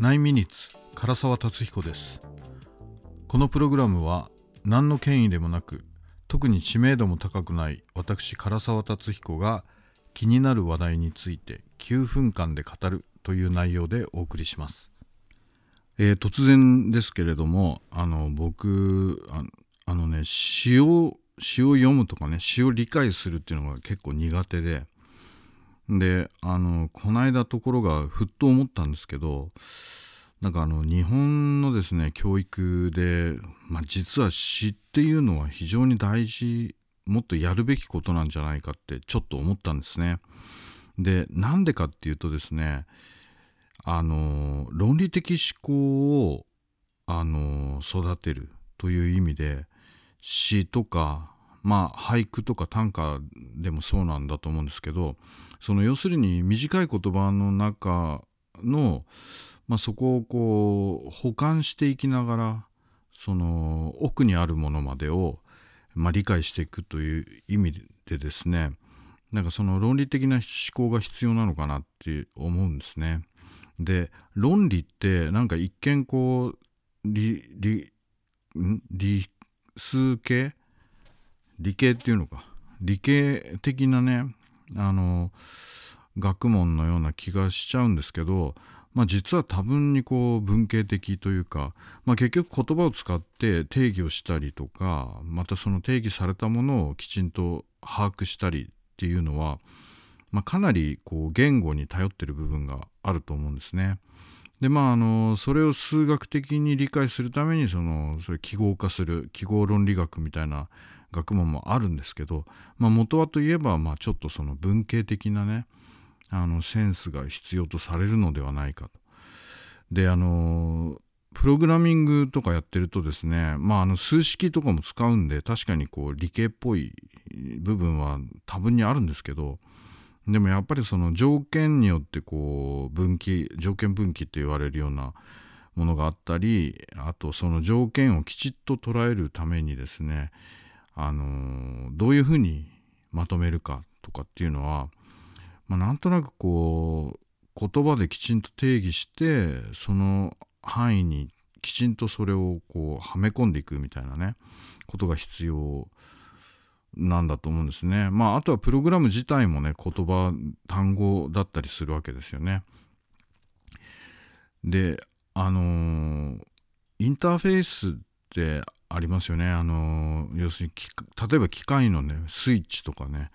9ミニッツ唐沢達彦です。このプログラムは何の権威でもなく特に知名度も高くない私唐沢達彦が気になる話題について9分間で語るという内容でお送りします、えー、突然ですけれどもあの僕ああのね詩を詩を読むとかね詩を理解するっていうのが結構苦手でであのこの間ところがふっと思ったんですけどなんかあの日本のですね教育で、まあ、実は詩っていうのは非常に大事もっとやるべきことなんじゃないかってちょっと思ったんですね。でなんでかっていうとですねあの論理的思考をあの育てるという意味で詩とかまあ俳句とか短歌でもそうなんだと思うんですけどその要するに短い言葉の中の、まあ、そこをこう保管していきながらその奥にあるものまでを、まあ、理解していくという意味でですねなんかその論理的な思考が必要なのかなって思うんですね。で論理ってなんか一見こう理理理数系理系っていうのか理系的なねあの学問のような気がしちゃうんですけど、まあ、実は多分にこう文系的というか、まあ、結局言葉を使って定義をしたりとかまたその定義されたものをきちんと把握したりっていうのは、まあ、かなりこう言語に頼ってる部分があると思うんですね。でまああのそれを数学的に理解するためにそのそれ記号化する記号論理学みたいな学問もあるんですけど、まあ、元はといえば、まあ、ちょっとその文系的なねあのセンスが必要とされるのではないかと。であのプログラミングとかやってるとですね、まあ、あの数式とかも使うんで確かにこう理系っぽい部分は多分にあるんですけどでもやっぱりその条件によってこう分岐条件分岐って言われるようなものがあったりあとその条件をきちっと捉えるためにですねあのどういうふうにまとめるかとかっていうのは、まあ、なんとなくこう言葉できちんと定義してその範囲にきちんとそれをこうはめ込んでいくみたいなねことが必要なんだと思うんですね。まああとはプログラム自体もね言葉単語だったりするわけですよね。であのー、インターフェースってありますよね。あの要するに例えば機械のねスイッチとかね、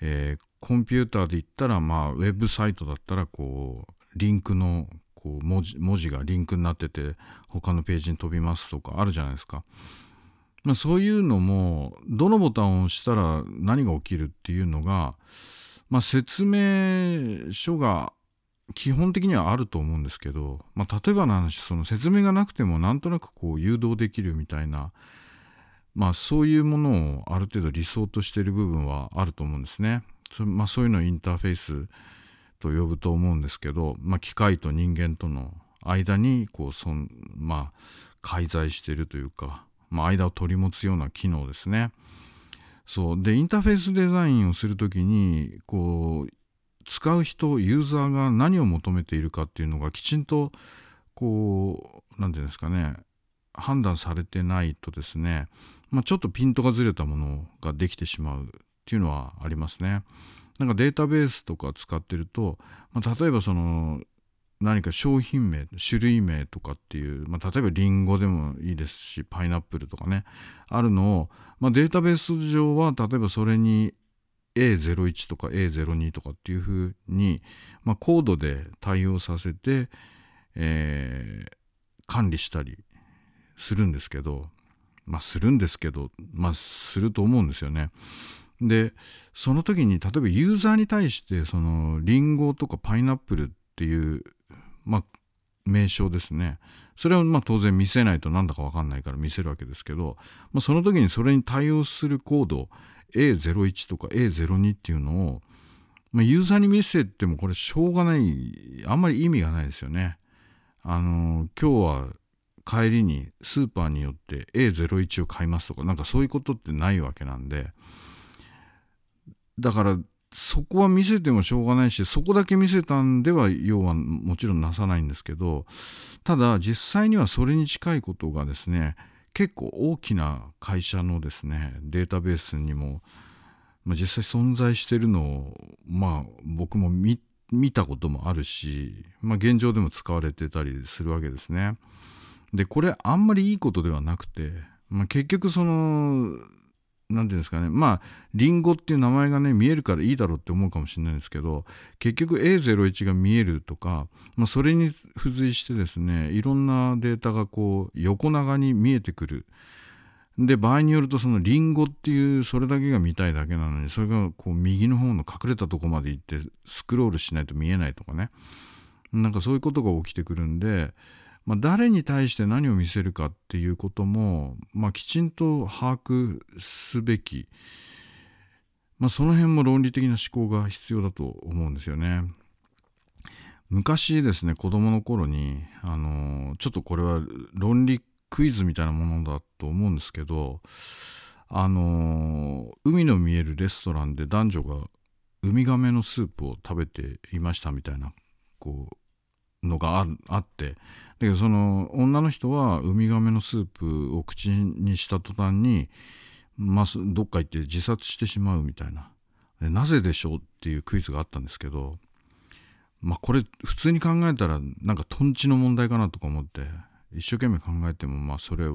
えー、コンピューターで言ったらまあウェブサイトだったらこうリンクのこう文字文字がリンクになってて他のページに飛びますとかあるじゃないですか。まあ、そういうのもどのボタンを押したら何が起きるっていうのが、まあ、説明書が基本的にはあると思うんですけど、まあ、例えばの話その説明がなくてもなんとなくこう誘導できるみたいな、まあ、そういうものをある程度理想としている部分はあると思うんですね。そ,、まあ、そういうのをインターフェースと呼ぶと思うんですけど、まあ、機械と人間との間にこうそん、まあ、介在しているというか、まあ、間を取り持つような機能ですね。そうでインターフェースデザインをする時にこう使う人ユーザーが何を求めているかっていうのがきちんとこう何て言うんですかね判断されてないとですね、まあ、ちょっとピントがずれたものができてしまうっていうのはありますね。なんかデータベースとか使ってると、まあ、例えばその何か商品名種類名とかっていう、まあ、例えばリンゴでもいいですしパイナップルとかねあるのを、まあ、データベース上は例えばそれに A01 とか A02 とかっていうふうに、まあ、コードで対応させて、えー、管理したりするんですけど、まあ、するんですけど、まあ、すると思うんですよね。でその時に例えばユーザーに対してそのリンゴとかパイナップルっていう、まあ、名称ですねそれをまあ当然見せないとなんだか分かんないから見せるわけですけど、まあ、その時にそれに対応するコード A01 とか A02 っていうのを、まあ、ユーザーに見せてもこれしょうがないあんまり意味がないですよね。あの今日は帰りにスーパーによって A01 を買いますとかなんかそういうことってないわけなんでだからそこは見せてもしょうがないしそこだけ見せたんでは要はもちろんなさないんですけどただ実際にはそれに近いことがですね結構大きな会社のですねデータベースにも、まあ、実際存在してるのをまあ僕も見たこともあるし、まあ、現状でも使われてたりするわけですね。でこれあんまりいいことではなくて、まあ、結局その何て言うんですかね。まあリンゴっていう名前がね見えるからいいだろうって思うかもしれないんですけど結局 A01 が見えるとか、まあ、それに付随してですねいろんなデータがこう横長に見えてくる。で場合によるとそのリンゴっていうそれだけが見たいだけなのにそれがこう右の方の隠れたとこまで行ってスクロールしないと見えないとかね。なんかそういうことが起きてくるんでまあ、誰に対して何を見せるかっていうことも、まあ、きちんと把握すべき、まあ、その辺も論理的な思考が必要だと思うんですよね。昔ですね子供の頃にあのちょっとこれは論理クイズみたいなものだと思うんですけどあの海の見えるレストランで男女がウミガメのスープを食べていましたみたいなこうのがあってだけどその女の人はウミガメのスープを口にした途端に、まあ、どっか行って自殺してしまうみたいななぜでしょうっていうクイズがあったんですけど、まあ、これ普通に考えたらなんかとんちの問題かなとか思って一生懸命考えてもまあそれ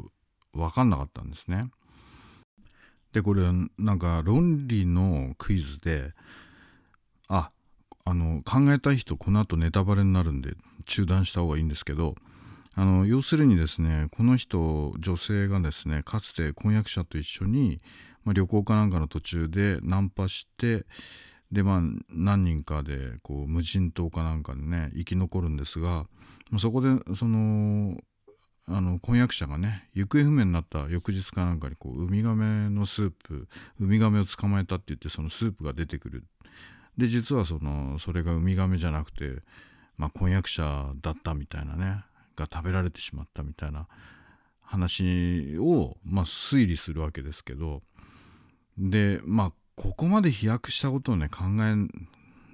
分かんなかったんですね。でこれなんか論理のクイズでああの考えたい人この後ネタバレになるんで中断した方がいいんですけどあの要するにですねこの人女性がですねかつて婚約者と一緒に、まあ、旅行かなんかの途中でナンパしてでまあ何人かでこう無人島かなんかでね生き残るんですが、まあ、そこでそのあの婚約者がね行方不明になった翌日かなんかにこうウミガメのスープウミガメを捕まえたって言ってそのスープが出てくる。で実はそのそれがウミガメじゃなくて、まあ、婚約者だったみたいなねが食べられてしまったみたいな話を、まあ、推理するわけですけどでまあここまで飛躍したことをね考え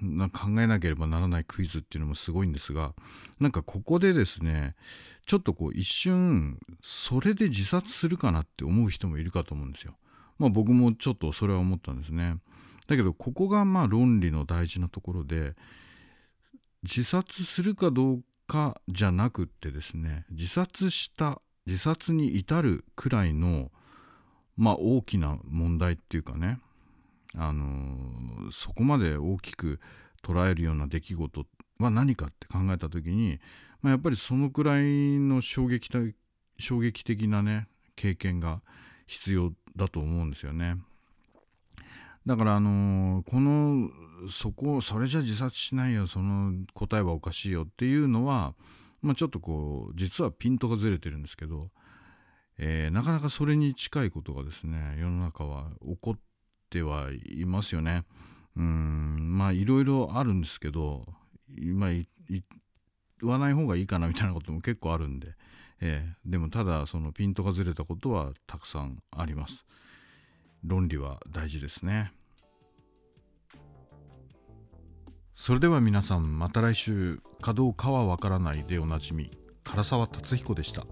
な考えなければならないクイズっていうのもすごいんですがなんかここでですねちょっとこう一瞬それで自殺するかなって思う人もいるかと思うんですよ。まあ僕もちょっとそれは思ったんですね。だけどここがまあ論理の大事なところで自殺するかどうかじゃなくってですね自殺した自殺に至るくらいのまあ大きな問題っていうかねあのそこまで大きく捉えるような出来事は何かって考えた時に、まあ、やっぱりそのくらいの衝撃的衝撃的なね経験が必要だと思うんですよね。だからあの、このそこそれじゃ自殺しないよその答えはおかしいよっていうのは、まあ、ちょっとこう実はピントがずれてるんですけど、えー、なかなかそれに近いことがですね世の中は起こってはいますよね。うんまあいろいろあるんですけど今言わない方がいいかなみたいなことも結構あるんで、えー、でもただそのピントがずれたことはたくさんあります。論理は大事ですねそれでは皆さんまた来週かどうかはわからないでおなじみ唐沢達彦でした。